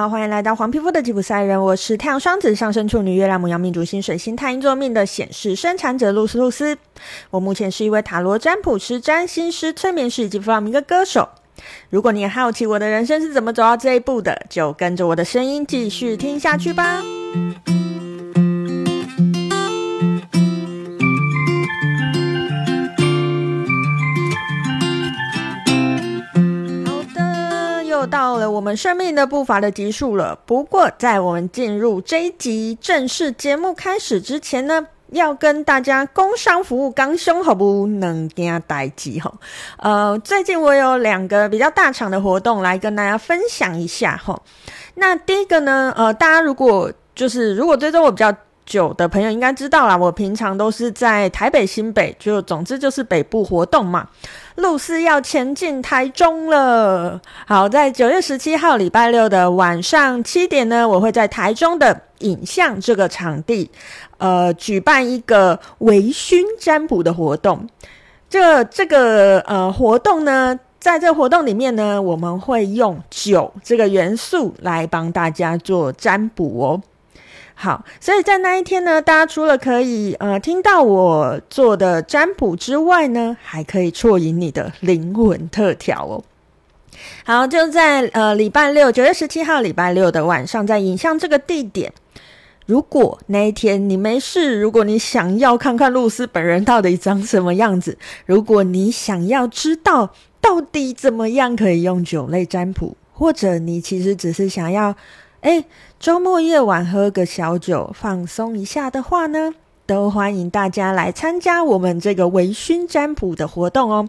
好，欢迎来到黄皮肤的吉普赛人，我是太阳双子上升处女月亮母羊命主星水星太阴座命的显示生产者露丝露丝。我目前是一位塔罗占卜师、占星师、催眠师以及弗朗明哥歌手。如果你也好奇我的人生是怎么走到这一步的，就跟着我的声音继续听下去吧。又到了我们生命的步伐的结束了。不过，在我们进入这一集正式节目开始之前呢，要跟大家工商服务刚兄，好不能给待机哈。呃，最近我有两个比较大场的活动来跟大家分享一下哈。那第一个呢，呃，大家如果就是如果追踪我比较久的朋友应该知道啦，我平常都是在台北、新北，就总之就是北部活动嘛。露丝要前进台中了。好，在九月十七号礼拜六的晚上七点呢，我会在台中的影像这个场地，呃，举办一个微醺占卜的活动。这这个呃活动呢，在这活动里面呢，我们会用酒这个元素来帮大家做占卜哦。好，所以在那一天呢，大家除了可以呃听到我做的占卜之外呢，还可以啜饮你的灵魂特调哦。好，就在呃礼拜六九月十七号礼拜六的晚上，在影像这个地点。如果那一天你没事，如果你想要看看露丝本人到底长什么样子，如果你想要知道到底怎么样可以用酒类占卜，或者你其实只是想要。哎，周末夜晚喝个小酒放松一下的话呢，都欢迎大家来参加我们这个微醺占卜的活动哦。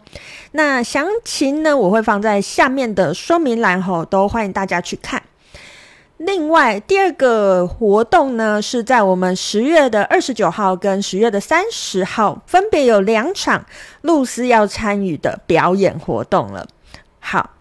那详情呢，我会放在下面的说明栏吼，都欢迎大家去看。另外，第二个活动呢，是在我们十月的二十九号跟十月的三十号，分别有两场露丝要参与的表演活动了。好。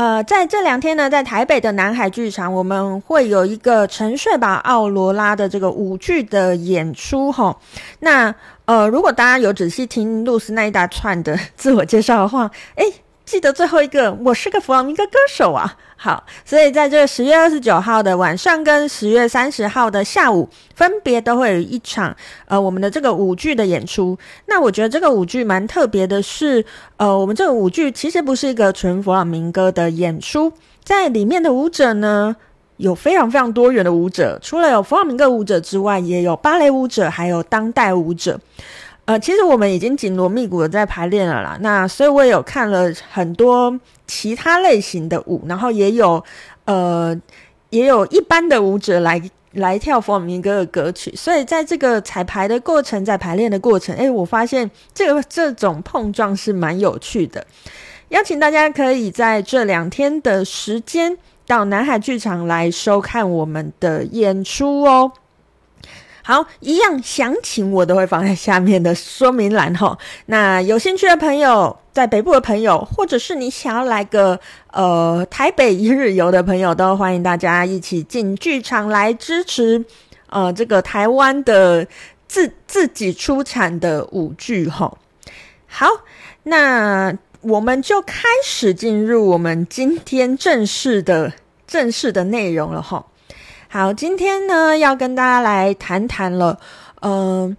呃，在这两天呢，在台北的南海剧场，我们会有一个沉睡吧奥罗拉的这个舞剧的演出哈。那呃，如果大家有仔细听露丝那一大串的自我介绍的话，诶记得最后一个，我是个弗朗明哥歌手啊。好，所以在这十月二十九号的晚上跟十月三十号的下午，分别都会有一场呃我们的这个舞剧的演出。那我觉得这个舞剧蛮特别的是，呃，我们这个舞剧其实不是一个纯弗朗明哥的演出，在里面的舞者呢，有非常非常多元的舞者，除了有弗朗明哥舞者之外，也有芭蕾舞者，还有当代舞者。呃，其实我们已经紧锣密鼓的在排练了啦。那所以我也有看了很多其他类型的舞，然后也有呃也有一般的舞者来来跳弗朗明哥的歌曲。所以在这个彩排的过程，在排练的过程，诶，我发现这个这种碰撞是蛮有趣的。邀请大家可以在这两天的时间到南海剧场来收看我们的演出哦。好，一样详情我都会放在下面的说明栏哈。那有兴趣的朋友，在北部的朋友，或者是你想要来个呃台北一日游的朋友，都欢迎大家一起进剧场来支持呃这个台湾的自自己出产的舞剧哈。好，那我们就开始进入我们今天正式的正式的内容了哈。好，今天呢要跟大家来谈谈了。嗯、呃，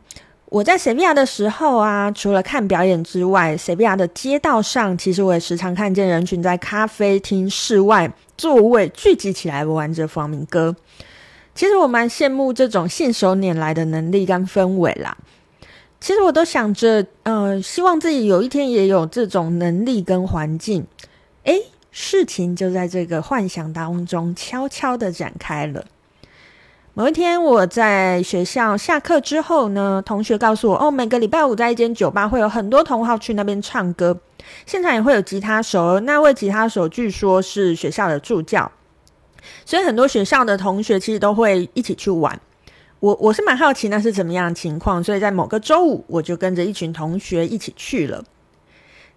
我在塞维亚的时候啊，除了看表演之外，塞维亚的街道上，其实我也时常看见人群在咖啡厅室外座位聚集起来玩着弗朗明哥。其实我蛮羡慕这种信手拈来的能力跟氛围啦。其实我都想着，呃，希望自己有一天也有这种能力跟环境。诶，事情就在这个幻想当中悄悄的展开了。某一天，我在学校下课之后呢，同学告诉我，哦，每个礼拜五在一间酒吧会有很多同好去那边唱歌，现场也会有吉他手，那位吉他手据说是学校的助教，所以很多学校的同学其实都会一起去玩。我我是蛮好奇那是怎么样的情况，所以在某个周五，我就跟着一群同学一起去了。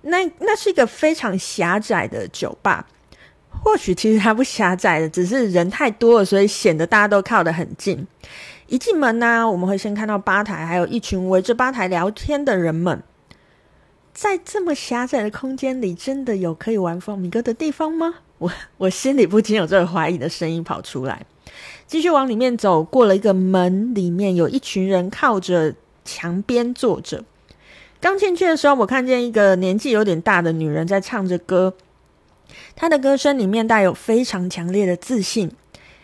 那那是一个非常狭窄的酒吧。或许其实它不狭窄的，只是人太多了，所以显得大家都靠得很近。一进门呢、我们会先看到吧台，还有一群围着吧台聊天的人们。在这么狭窄的空间里，真的有可以玩弗朗明哥的地方吗？我我心里不禁有这个怀疑的声音跑出来。继续往里面走，过了一个门，里面有一群人靠着墙边坐着。刚进去的时候，我看见一个年纪有点大的女人在唱着歌，他的歌声里面带有非常强烈的自信，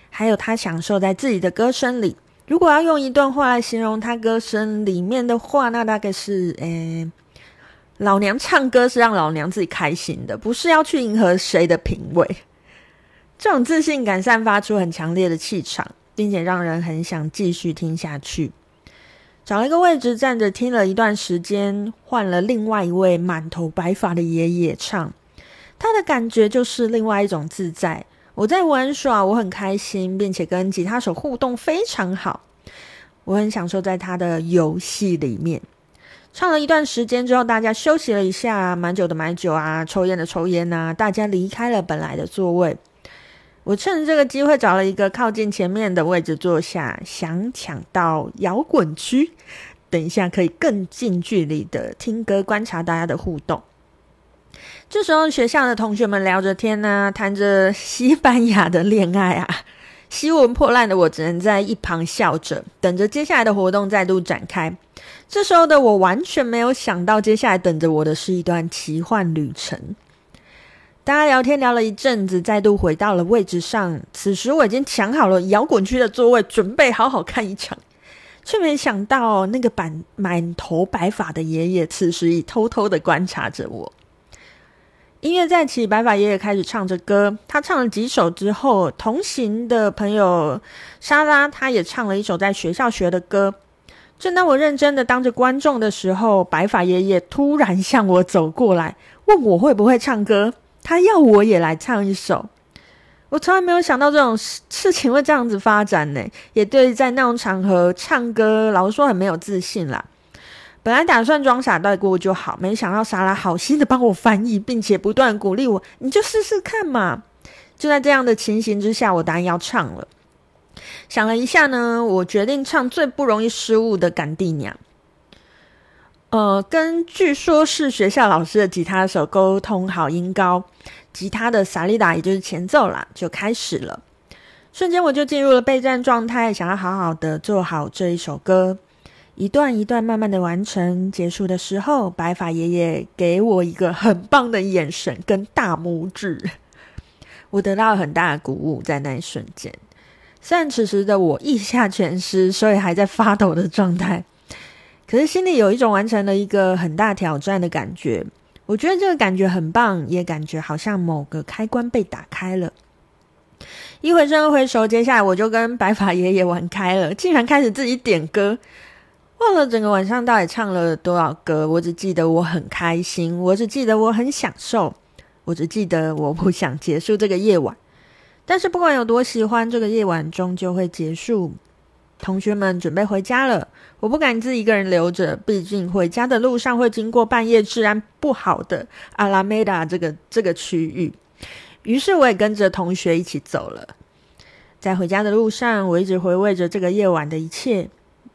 还有他享受在自己的歌声里。如果要用一段话来形容他歌声里面的话，那大概是：诶，老娘唱歌是让老娘自己开心的，不是要去迎合谁的品味。这种自信感散发出很强烈的气场，并且让人很想继续听下去。找了一个位置站着，听了一段时间，换了另外一位满头白发的爷爷唱，他的感觉就是另外一种自在。我在玩耍，我很开心，并且跟吉他手互动非常好，我很享受在他的游戏里面。唱了一段时间之后，大家休息了一下，买酒的买酒啊，抽烟的抽烟啊，大家离开了本来的座位。我趁这个机会找了一个靠近前面的位置坐下，想抢到摇滚区，等一下可以更近距离的听歌，观察大家的互动。这时候，学校的同学们聊着天啊，谈着西班牙的恋爱啊，西文破烂的我只能在一旁笑着，等着接下来的活动再度展开。这时候的我完全没有想到，接下来等着我的是一段奇幻旅程。大家聊天聊了一阵子，再度回到了位置上。此时我已经抢好了摇滚区的座位，准备好好看一场，却没想到那个满满头白发的爷爷，此时已偷偷的观察着我。音乐再起，白发爷爷开始唱着歌。他唱了几首之后，同行的朋友莎拉，他也唱了一首在学校学的歌。正当我认真的当着观众的时候，白发爷爷突然向我走过来，问我会不会唱歌。他要我也来唱一首，我从来没有想到这种事情会这样子发展呢。也对，在那种场合唱歌，老实说很没有自信啦。本来打算装傻带过就好，没想到莎拉好心的帮我翻译，并且不断鼓励我：“你就试试看嘛。”就在这样的情形之下，我答应要唱了。想了一下呢，我决定唱最不容易失误的《甘地娘》。呃，跟据说是学校老师的吉他手沟通好音高，吉他的萨利达也就是前奏啦，就开始了。瞬间我就进入了备战状态，想要好好的做好这一首歌，一段一段慢慢的完成。结束的时候，白发爷爷给我一个很棒的眼神跟大拇指，我得到了很大的鼓舞。在那一瞬间，虽然此时的我腋下全湿，所以还在发抖的状态。可是心里有一种完成了一个很大挑战的感觉，我觉得这个感觉很棒，也感觉好像某个开关被打开了。一回生二回熟，接下来我就跟白发爷爷玩开了，竟然开始自己点歌，忘了整个晚上到底唱了多少歌。我只记得我很开心，我只记得我很享受，我只记得我不想结束这个夜晚。但是不管有多喜欢，这个夜晚终究会结束。同学们准备回家了，我不敢自己一个人留着，毕竟回家的路上会经过半夜治安不好的阿拉梅达这个这个区域，于是我也跟着同学一起走了。在回家的路上，我一直回味着这个夜晚的一切，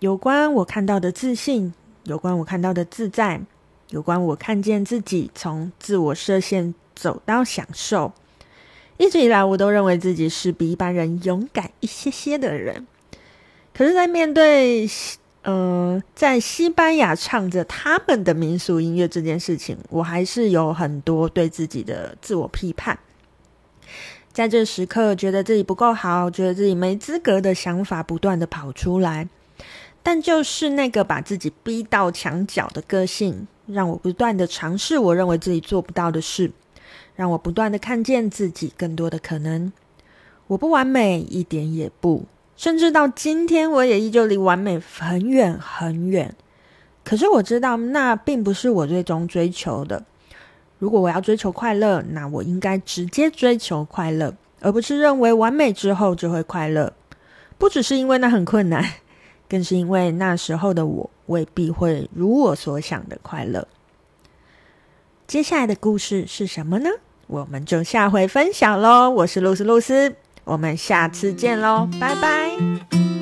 有关我看到的自信，有关我看到的自在，有关我看见自己从自我设限走到享受。一直以来，我都认为自己是比一般人勇敢一些些的人。可是，在面对，呃，在西班牙唱着他们的民俗音乐这件事情，我还是有很多对自己的自我批判。在这时刻，觉得自己不够好，觉得自己没资格的想法不断的跑出来。但就是那个把自己逼到墙角的个性，让我不断的尝试我认为自己做不到的事，让我不断的看见自己更多的可能。我不完美，一点也不。甚至到今天，我也依旧离完美很远很远。可是我知道，那并不是我最终追求的。如果我要追求快乐，那我应该直接追求快乐，而不是认为完美之后就会快乐。不只是因为那很困难，更是因为那时候的我未必会如我所想的快乐。接下来的故事是什么呢？我们就下回分享喽。我是露丝露丝。我们下次见喽，拜拜。